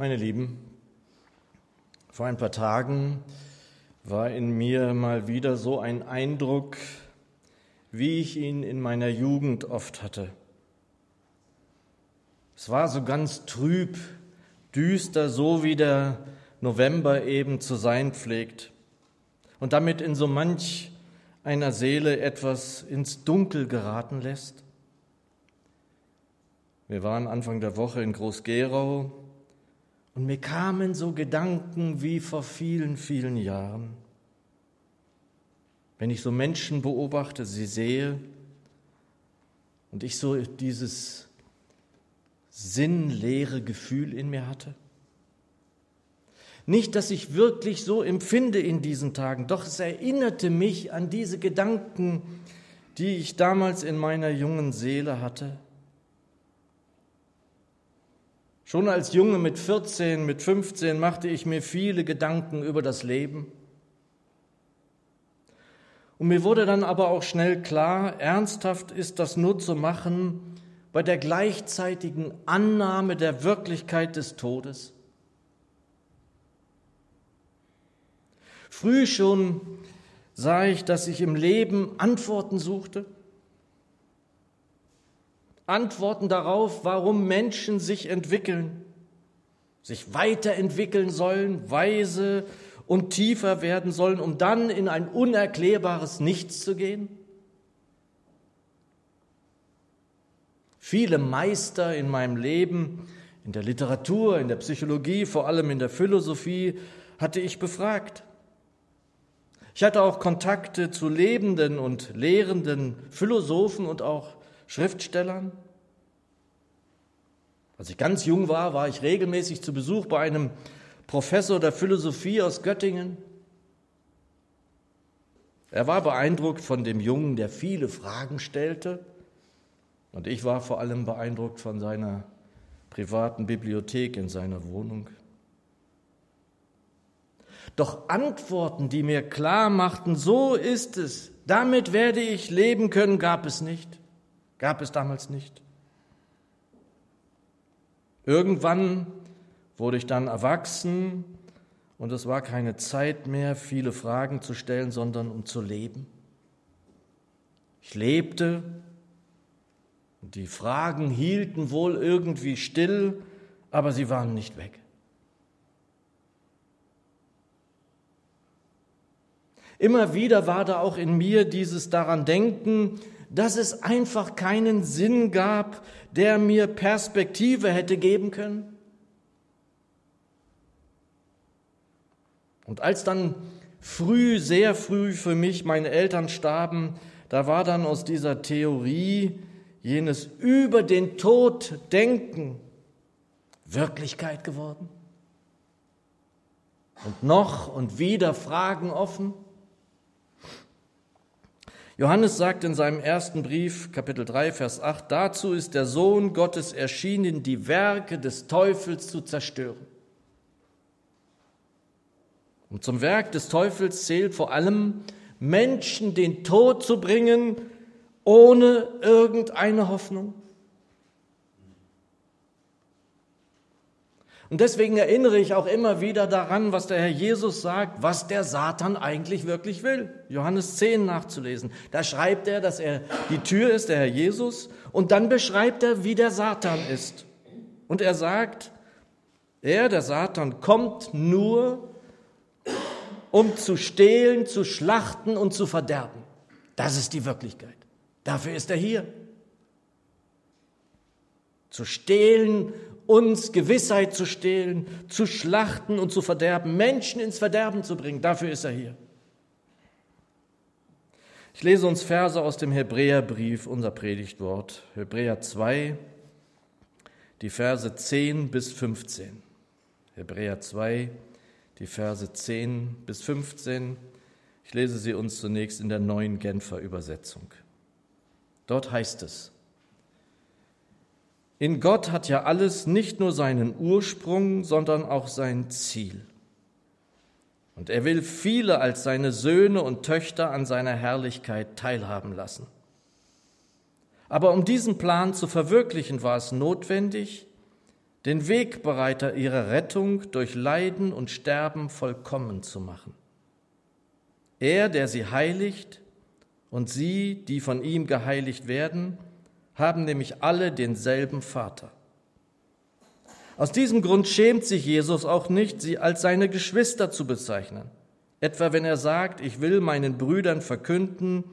Meine Lieben, vor ein paar Tagen war in mir mal wieder so ein Eindruck, wie ich ihn in meiner Jugend oft hatte. Es war so ganz trüb, düster, so wie der November eben zu sein pflegt und damit in so manch einer Seele etwas ins Dunkel geraten lässt. Wir waren Anfang der Woche in Groß-Gerau und mir kamen so Gedanken wie vor vielen, vielen Jahren. Wenn ich so Menschen beobachte, sie sehe und ich so dieses sinnleere Gefühl in mir hatte. Nicht, dass ich wirklich so empfinde in diesen Tagen, doch es erinnerte mich an diese Gedanken, die ich damals in meiner jungen Seele hatte. Schon als Junge mit 14, mit 15 machte ich mir viele Gedanken über das Leben. Und mir wurde dann aber auch schnell klar, ernsthaft ist das nur zu machen bei der gleichzeitigen Annahme der Wirklichkeit des Todes. Früh schon sah ich, dass ich im Leben Antworten suchte Antworten darauf, warum Menschen sich entwickeln, sich weiterentwickeln sollen, weise und tiefer werden sollen, um dann in ein unerklärbares Nichts zu gehen? Viele Meister in meinem Leben, in der Literatur, in der Psychologie, vor allem in der Philosophie, hatte ich befragt. Ich hatte auch Kontakte zu lebenden und lehrenden Philosophen und auch Schriftstellern. Als ich ganz jung war, war ich regelmäßig zu Besuch bei einem Professor der Philosophie aus Göttingen. Er war beeindruckt von dem Jungen, der viele Fragen stellte. Und ich war vor allem beeindruckt von seiner privaten Bibliothek in seiner Wohnung. Doch Antworten, die mir klar machten, so ist es, damit werde ich leben können, gab es nicht. Gab es damals nicht. Irgendwann wurde ich dann erwachsen und es war keine Zeit mehr, viele Fragen zu stellen, sondern um zu leben. Ich lebte und die Fragen hielten wohl irgendwie still, aber sie waren nicht weg. Immer wieder war da auch in mir dieses daran denken, dass es einfach keinen Sinn gab, der mir Perspektive hätte geben können? Und als dann früh, sehr früh für mich meine Eltern starben, da war dann aus dieser Theorie jenes über den Tod denken Wirklichkeit geworden. Und noch und wieder Fragen offen. Johannes sagt in seinem ersten Brief, Kapitel 3, Vers 8, dazu ist der Sohn Gottes erschienen, die Werke des Teufels zu zerstören. Und zum Werk des Teufels zählt vor allem, Menschen den Tod zu bringen, ohne irgendeine Hoffnung. Und deswegen erinnere ich auch immer wieder daran, was der Herr Jesus sagt, was der Satan eigentlich wirklich will. Johannes 10 nachzulesen. Da schreibt er, dass er die Tür ist, der Herr Jesus, und dann beschreibt er, wie der Satan ist. Und er sagt, er, der Satan, kommt nur, um zu stehlen, zu schlachten und zu verderben. Das ist die Wirklichkeit. Dafür ist er hier. Zu stehlen uns Gewissheit zu stehlen, zu schlachten und zu verderben, Menschen ins Verderben zu bringen. Dafür ist er hier. Ich lese uns Verse aus dem Hebräerbrief, unser Predigtwort, Hebräer 2, die Verse 10 bis 15. Hebräer 2, die Verse 10 bis 15. Ich lese sie uns zunächst in der neuen Genfer Übersetzung. Dort heißt es, in Gott hat ja alles nicht nur seinen Ursprung, sondern auch sein Ziel. Und er will viele als seine Söhne und Töchter an seiner Herrlichkeit teilhaben lassen. Aber um diesen Plan zu verwirklichen, war es notwendig, den Wegbereiter ihrer Rettung durch Leiden und Sterben vollkommen zu machen. Er, der sie heiligt, und sie, die von ihm geheiligt werden, haben nämlich alle denselben Vater. Aus diesem Grund schämt sich Jesus auch nicht, sie als seine Geschwister zu bezeichnen. Etwa wenn er sagt, ich will meinen Brüdern verkünden,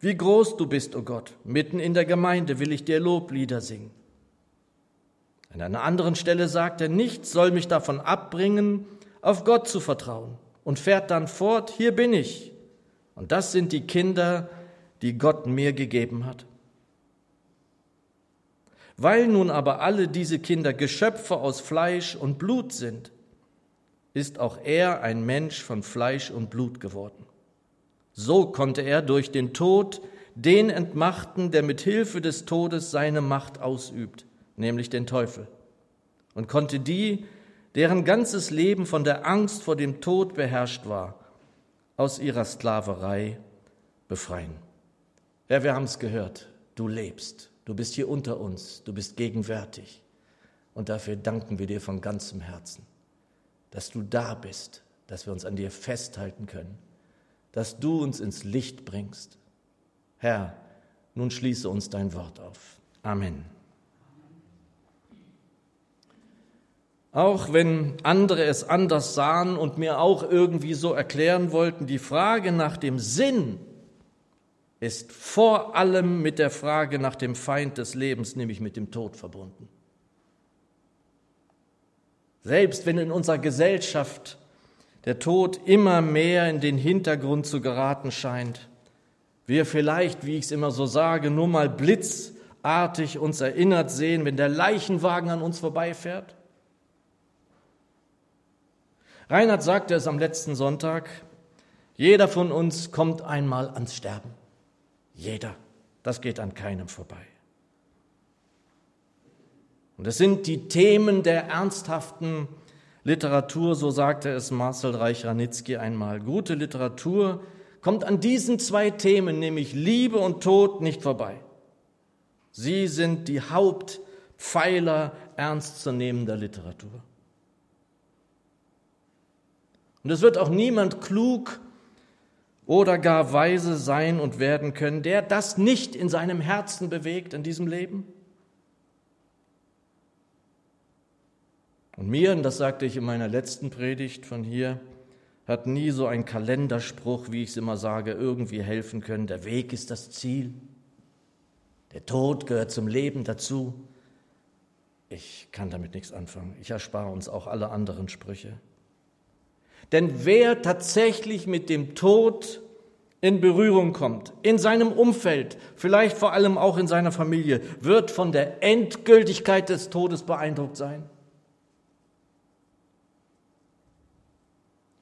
wie groß du bist, o oh Gott, mitten in der Gemeinde will ich dir Loblieder singen. An einer anderen Stelle sagt er, nichts soll mich davon abbringen, auf Gott zu vertrauen und fährt dann fort, hier bin ich. Und das sind die Kinder, die Gott mir gegeben hat. Weil nun aber alle diese Kinder Geschöpfe aus Fleisch und Blut sind, ist auch er ein Mensch von Fleisch und Blut geworden. So konnte er durch den Tod den entmachten, der mit Hilfe des Todes seine Macht ausübt, nämlich den Teufel, und konnte die, deren ganzes Leben von der Angst vor dem Tod beherrscht war, aus ihrer Sklaverei befreien. Ja, wir haben es gehört, du lebst. Du bist hier unter uns, du bist gegenwärtig. Und dafür danken wir dir von ganzem Herzen, dass du da bist, dass wir uns an dir festhalten können, dass du uns ins Licht bringst. Herr, nun schließe uns dein Wort auf. Amen. Auch wenn andere es anders sahen und mir auch irgendwie so erklären wollten, die Frage nach dem Sinn ist vor allem mit der Frage nach dem Feind des Lebens, nämlich mit dem Tod verbunden. Selbst wenn in unserer Gesellschaft der Tod immer mehr in den Hintergrund zu geraten scheint, wir vielleicht, wie ich es immer so sage, nur mal blitzartig uns erinnert sehen, wenn der Leichenwagen an uns vorbeifährt. Reinhard sagte es am letzten Sonntag, jeder von uns kommt einmal ans Sterben. Jeder. Das geht an keinem vorbei. Und es sind die Themen der ernsthaften Literatur, so sagte es Marcel Reich-Ranitzky einmal. Gute Literatur kommt an diesen zwei Themen, nämlich Liebe und Tod, nicht vorbei. Sie sind die Hauptpfeiler ernstzunehmender Literatur. Und es wird auch niemand klug oder gar weise sein und werden können, der das nicht in seinem Herzen bewegt in diesem Leben? Und mir, und das sagte ich in meiner letzten Predigt von hier, hat nie so ein Kalenderspruch, wie ich es immer sage, irgendwie helfen können. Der Weg ist das Ziel. Der Tod gehört zum Leben dazu. Ich kann damit nichts anfangen. Ich erspare uns auch alle anderen Sprüche. Denn wer tatsächlich mit dem Tod in Berührung kommt, in seinem Umfeld, vielleicht vor allem auch in seiner Familie, wird von der Endgültigkeit des Todes beeindruckt sein.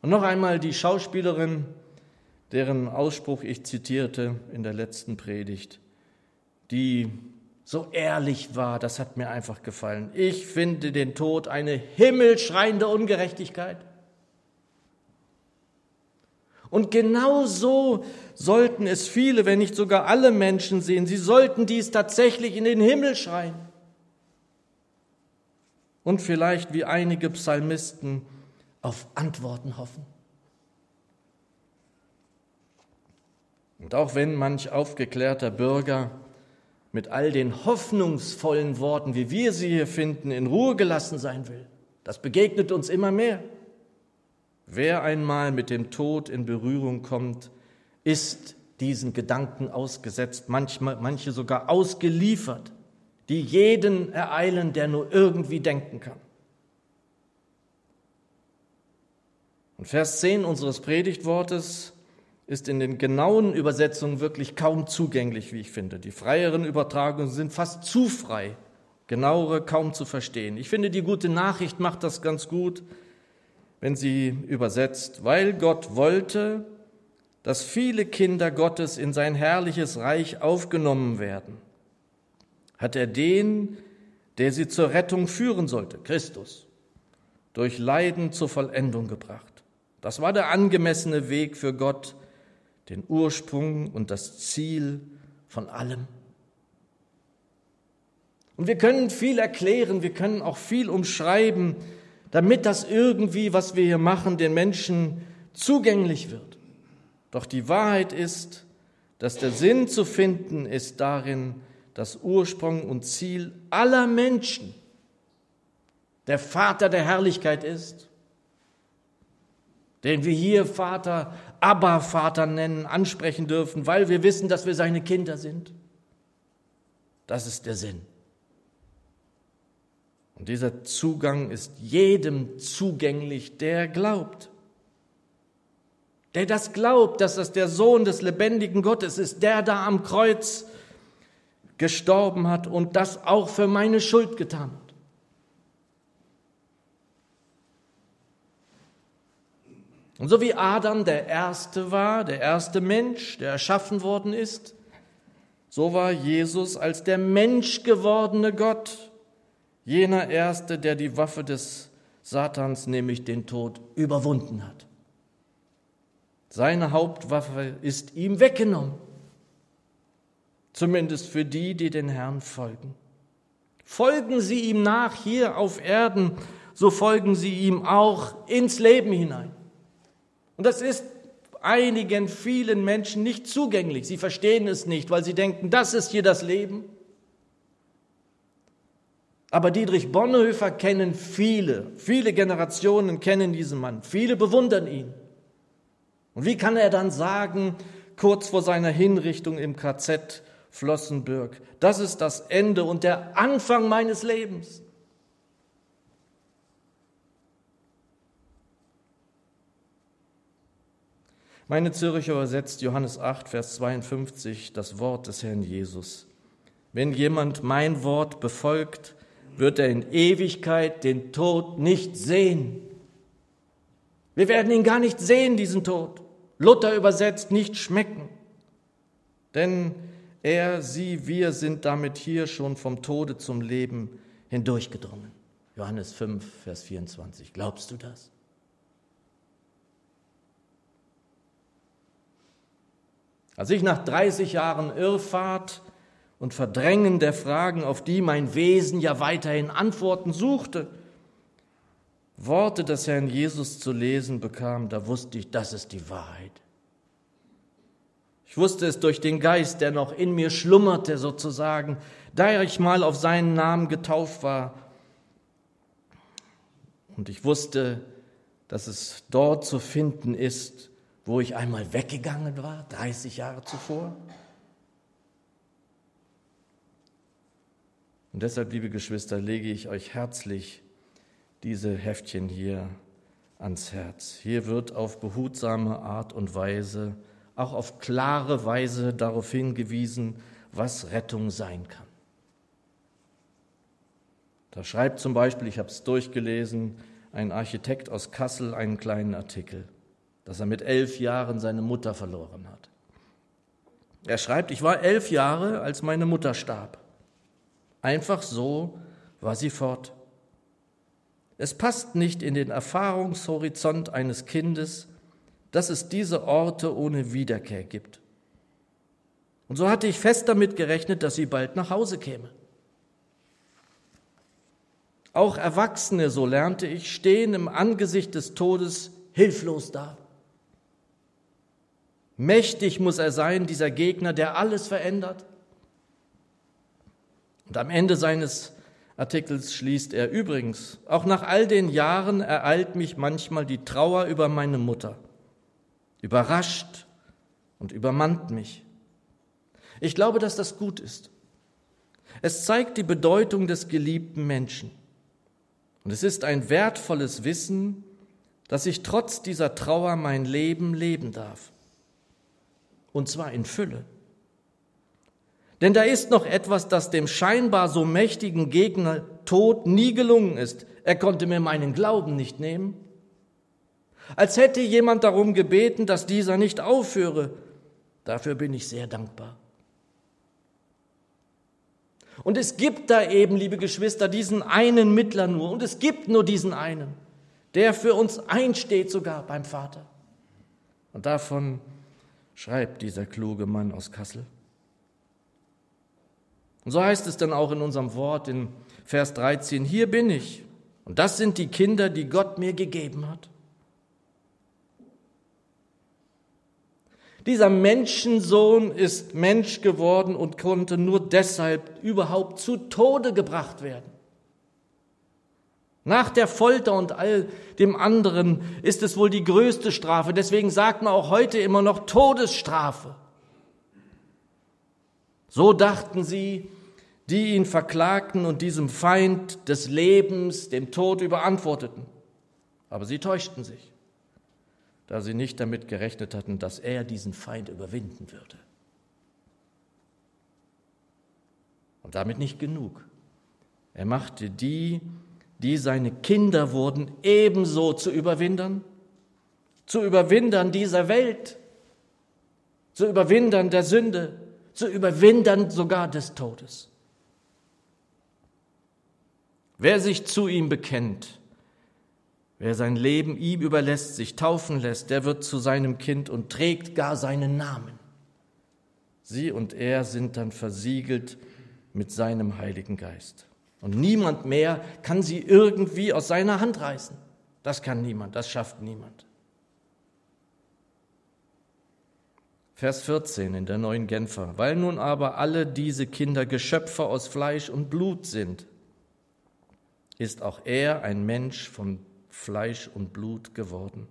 Und noch einmal die Schauspielerin, deren Ausspruch ich zitierte in der letzten Predigt, die so ehrlich war, das hat mir einfach gefallen. Ich finde den Tod eine himmelschreiende Ungerechtigkeit. Und genau so sollten es viele, wenn nicht sogar alle Menschen sehen. Sie sollten dies tatsächlich in den Himmel schreien. Und vielleicht wie einige Psalmisten auf Antworten hoffen. Und auch wenn manch aufgeklärter Bürger mit all den hoffnungsvollen Worten, wie wir sie hier finden, in Ruhe gelassen sein will, das begegnet uns immer mehr. Wer einmal mit dem Tod in Berührung kommt, ist diesen Gedanken ausgesetzt, manchmal, manche sogar ausgeliefert, die jeden ereilen, der nur irgendwie denken kann. Und Vers 10 unseres Predigtwortes ist in den genauen Übersetzungen wirklich kaum zugänglich, wie ich finde. Die freieren Übertragungen sind fast zu frei, genauere kaum zu verstehen. Ich finde, die gute Nachricht macht das ganz gut wenn sie übersetzt, weil Gott wollte, dass viele Kinder Gottes in sein herrliches Reich aufgenommen werden, hat er den, der sie zur Rettung führen sollte, Christus, durch Leiden zur Vollendung gebracht. Das war der angemessene Weg für Gott, den Ursprung und das Ziel von allem. Und wir können viel erklären, wir können auch viel umschreiben, damit das irgendwie, was wir hier machen, den Menschen zugänglich wird. Doch die Wahrheit ist, dass der Sinn zu finden ist darin, dass Ursprung und Ziel aller Menschen der Vater der Herrlichkeit ist, den wir hier Vater, Abba Vater nennen, ansprechen dürfen, weil wir wissen, dass wir seine Kinder sind. Das ist der Sinn. Und dieser Zugang ist jedem zugänglich, der glaubt. Der das glaubt, dass das der Sohn des lebendigen Gottes ist, der da am Kreuz gestorben hat und das auch für meine Schuld getan hat. Und so wie Adam der Erste war, der erste Mensch, der erschaffen worden ist, so war Jesus als der Mensch gewordene Gott, jener Erste, der die Waffe des Satans, nämlich den Tod, überwunden hat. Seine Hauptwaffe ist ihm weggenommen, zumindest für die, die den Herrn folgen. Folgen Sie ihm nach hier auf Erden, so folgen Sie ihm auch ins Leben hinein. Und das ist einigen, vielen Menschen nicht zugänglich. Sie verstehen es nicht, weil sie denken, das ist hier das Leben. Aber Dietrich Bonhoeffer kennen viele, viele Generationen kennen diesen Mann, viele bewundern ihn. Und wie kann er dann sagen, kurz vor seiner Hinrichtung im KZ Flossenbürg, das ist das Ende und der Anfang meines Lebens? Meine Zürcher übersetzt Johannes 8, Vers 52 das Wort des Herrn Jesus. Wenn jemand mein Wort befolgt, wird er in Ewigkeit den Tod nicht sehen. Wir werden ihn gar nicht sehen, diesen Tod. Luther übersetzt nicht schmecken. Denn er, sie, wir sind damit hier schon vom Tode zum Leben hindurchgedrungen. Johannes 5, Vers 24. Glaubst du das? Als ich nach 30 Jahren Irrfahrt und Verdrängen der Fragen, auf die mein Wesen ja weiterhin Antworten suchte, Worte des Herrn Jesus zu lesen bekam, da wusste ich, das ist die Wahrheit. Ich wusste es durch den Geist, der noch in mir schlummerte sozusagen, da ich mal auf seinen Namen getauft war. Und ich wusste, dass es dort zu finden ist, wo ich einmal weggegangen war, 30 Jahre zuvor? Und deshalb, liebe Geschwister, lege ich euch herzlich diese Heftchen hier ans Herz. Hier wird auf behutsame Art und Weise, auch auf klare Weise darauf hingewiesen, was Rettung sein kann. Da schreibt zum Beispiel, ich habe es durchgelesen, ein Architekt aus Kassel einen kleinen Artikel dass er mit elf Jahren seine Mutter verloren hat. Er schreibt, ich war elf Jahre, als meine Mutter starb. Einfach so war sie fort. Es passt nicht in den Erfahrungshorizont eines Kindes, dass es diese Orte ohne Wiederkehr gibt. Und so hatte ich fest damit gerechnet, dass sie bald nach Hause käme. Auch Erwachsene, so lernte ich, stehen im Angesicht des Todes hilflos da. Mächtig muss er sein, dieser Gegner, der alles verändert. Und am Ende seines Artikels schließt er übrigens, auch nach all den Jahren ereilt mich manchmal die Trauer über meine Mutter, überrascht und übermannt mich. Ich glaube, dass das gut ist. Es zeigt die Bedeutung des geliebten Menschen. Und es ist ein wertvolles Wissen, dass ich trotz dieser Trauer mein Leben leben darf und zwar in Fülle. Denn da ist noch etwas, das dem scheinbar so mächtigen Gegner Tod nie gelungen ist. Er konnte mir meinen Glauben nicht nehmen. Als hätte jemand darum gebeten, dass dieser nicht aufhöre. Dafür bin ich sehr dankbar. Und es gibt da eben, liebe Geschwister, diesen einen Mittler nur. Und es gibt nur diesen einen, der für uns einsteht sogar beim Vater. Und davon schreibt dieser kluge Mann aus Kassel. Und so heißt es dann auch in unserem Wort in Vers 13, hier bin ich. Und das sind die Kinder, die Gott mir gegeben hat. Dieser Menschensohn ist Mensch geworden und konnte nur deshalb überhaupt zu Tode gebracht werden. Nach der Folter und all dem anderen ist es wohl die größte Strafe. Deswegen sagt man auch heute immer noch Todesstrafe. So dachten sie, die ihn verklagten und diesem Feind des Lebens, dem Tod überantworteten. Aber sie täuschten sich da sie nicht damit gerechnet hatten, dass er diesen Feind überwinden würde. Und damit nicht genug. Er machte die, die seine Kinder wurden, ebenso zu Überwindern, zu Überwindern dieser Welt, zu Überwindern der Sünde, zu Überwindern sogar des Todes. Wer sich zu ihm bekennt, Wer sein Leben ihm überlässt, sich taufen lässt, der wird zu seinem Kind und trägt gar seinen Namen. Sie und er sind dann versiegelt mit seinem Heiligen Geist. Und niemand mehr kann sie irgendwie aus seiner Hand reißen. Das kann niemand, das schafft niemand. Vers 14 in der neuen Genfer. Weil nun aber alle diese Kinder Geschöpfe aus Fleisch und Blut sind, ist auch er ein Mensch vom Fleisch und Blut geworden.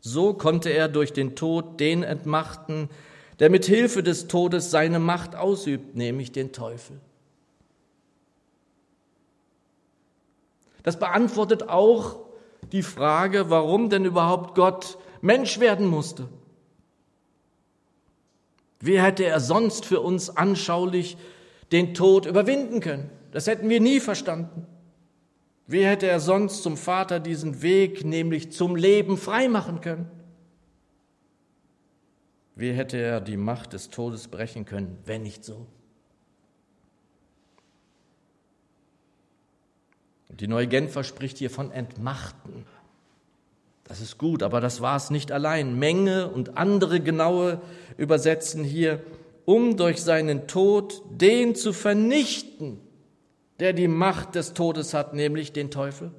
So konnte er durch den Tod den entmachten, der mit Hilfe des Todes seine Macht ausübt, nämlich den Teufel. Das beantwortet auch die Frage, warum denn überhaupt Gott Mensch werden musste. Wie hätte er sonst für uns anschaulich den Tod überwinden können? Das hätten wir nie verstanden. Wie hätte er sonst zum Vater diesen Weg, nämlich zum Leben, freimachen können? Wie hätte er die Macht des Todes brechen können, wenn nicht so? Die Neue Genfer spricht hier von Entmachten. Das ist gut, aber das war es nicht allein. Menge und andere genaue übersetzen hier, um durch seinen Tod den zu vernichten, der die Macht des Todes hat, nämlich den Teufel?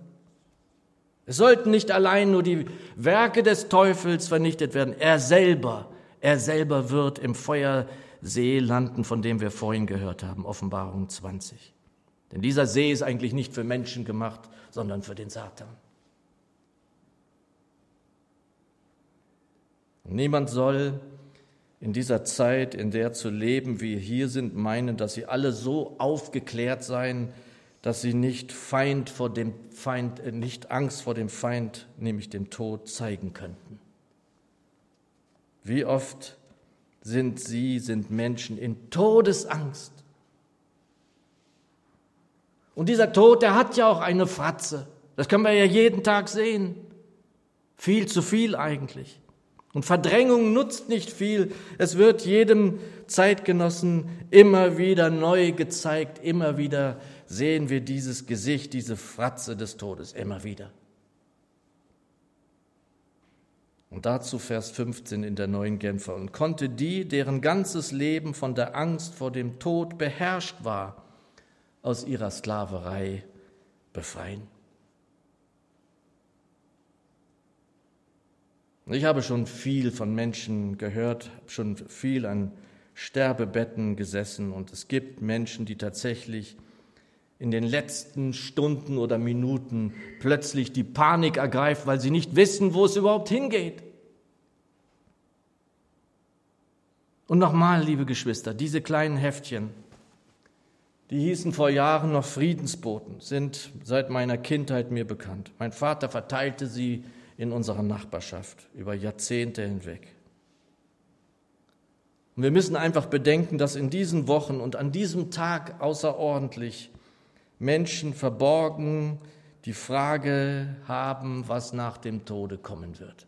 Es sollten nicht allein nur die Werke des Teufels vernichtet werden, er selber, er selber wird im Feuersee landen, von dem wir vorhin gehört haben, Offenbarung 20. Denn dieser See ist eigentlich nicht für Menschen gemacht, sondern für den Satan. niemand soll in dieser Zeit, in der zu leben, wie hier sind, meinen, dass sie alle so aufgeklärt seien, dass sie nicht Feind vor dem Feind, äh, nicht Angst vor dem Feind, nämlich dem Tod, zeigen könnten. Wie oft sind sie, sind Menschen in Todesangst. Und dieser Tod, der hat ja auch eine Fratze. Das können wir ja jeden Tag sehen. Viel zu viel eigentlich. Und Verdrängung nutzt nicht viel. Es wird jedem Zeitgenossen immer wieder neu gezeigt. Immer wieder sehen wir dieses Gesicht, diese Fratze des Todes. Immer wieder. Und dazu Vers 15 in der neuen Genfer. Und konnte die, deren ganzes Leben von der Angst vor dem Tod beherrscht war, aus ihrer Sklaverei befreien. Ich habe schon viel von Menschen gehört, schon viel an Sterbebetten gesessen und es gibt Menschen, die tatsächlich in den letzten Stunden oder Minuten plötzlich die Panik ergreift, weil sie nicht wissen, wo es überhaupt hingeht. Und nochmal, liebe Geschwister, diese kleinen Heftchen, die hießen vor Jahren noch Friedensboten, sind seit meiner Kindheit mir bekannt. Mein Vater verteilte sie in unserer Nachbarschaft über Jahrzehnte hinweg. Und wir müssen einfach bedenken, dass in diesen Wochen und an diesem Tag außerordentlich Menschen verborgen die Frage haben, was nach dem Tode kommen wird.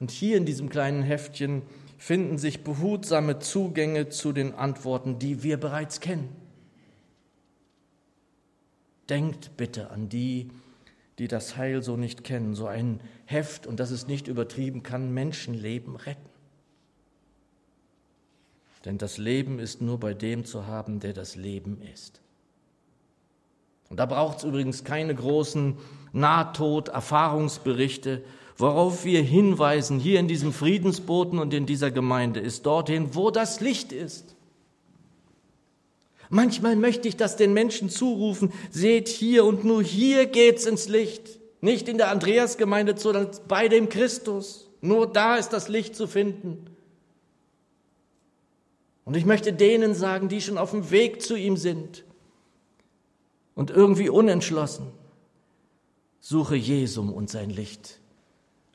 Und hier in diesem kleinen Heftchen finden sich behutsame Zugänge zu den Antworten, die wir bereits kennen. Denkt bitte an die, die das Heil so nicht kennen. So ein Heft, und das ist nicht übertrieben, kann Menschenleben retten. Denn das Leben ist nur bei dem zu haben, der das Leben ist. Und da braucht es übrigens keine großen Nahtod-Erfahrungsberichte. Worauf wir hinweisen hier in diesem Friedensboten und in dieser Gemeinde ist dorthin, wo das Licht ist. Manchmal möchte ich das den Menschen zurufen, seht hier und nur hier geht's ins Licht. Nicht in der Andreasgemeinde, sondern bei dem Christus. Nur da ist das Licht zu finden. Und ich möchte denen sagen, die schon auf dem Weg zu ihm sind und irgendwie unentschlossen, suche Jesum und sein Licht.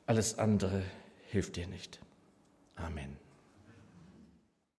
Alles andere hilft dir nicht. Amen.